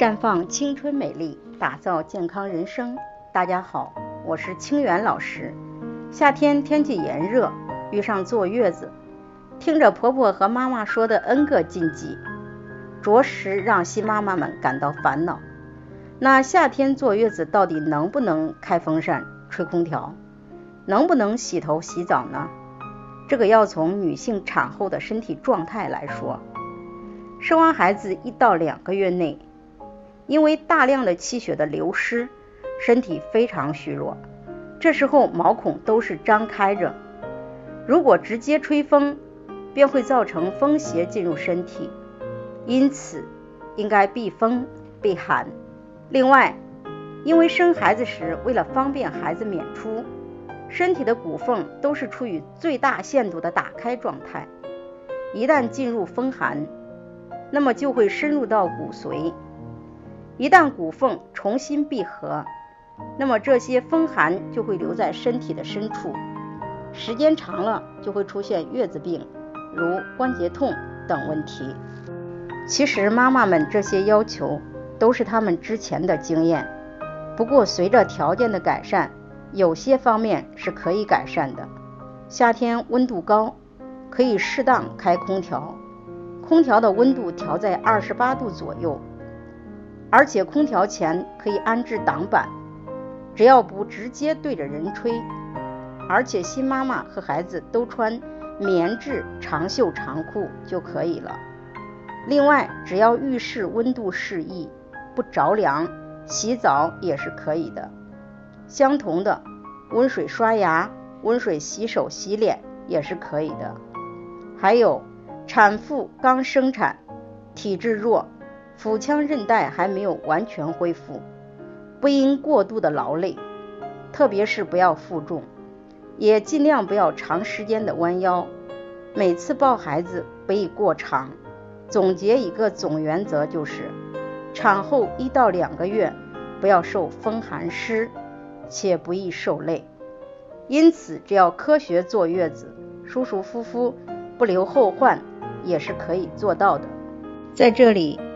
绽放青春美丽，打造健康人生。大家好，我是清源老师。夏天天气炎热，遇上坐月子，听着婆婆和妈妈说的 N 个禁忌，着实让新妈妈们感到烦恼。那夏天坐月子到底能不能开风扇、吹空调？能不能洗头洗澡呢？这个要从女性产后的身体状态来说。生完孩子一到两个月内。因为大量的气血的流失，身体非常虚弱，这时候毛孔都是张开着，如果直接吹风，便会造成风邪进入身体，因此应该避风避寒。另外，因为生孩子时为了方便孩子娩出，身体的骨缝都是处于最大限度的打开状态，一旦进入风寒，那么就会深入到骨髓。一旦骨缝重新闭合，那么这些风寒就会留在身体的深处，时间长了就会出现月子病，如关节痛等问题。其实妈妈们这些要求都是他们之前的经验，不过随着条件的改善，有些方面是可以改善的。夏天温度高，可以适当开空调，空调的温度调在二十八度左右。而且空调前可以安置挡板，只要不直接对着人吹，而且新妈妈和孩子都穿棉质长袖长裤就可以了。另外，只要浴室温度适宜，不着凉，洗澡也是可以的。相同的，温水刷牙、温水洗手洗脸也是可以的。还有，产妇刚生产，体质弱。腹腔韧带还没有完全恢复，不应过度的劳累，特别是不要负重，也尽量不要长时间的弯腰。每次抱孩子不宜过长。总结一个总原则就是：产后一到两个月不要受风寒湿，且不宜受累。因此，只要科学坐月子，舒舒服服，不留后患，也是可以做到的。在这里。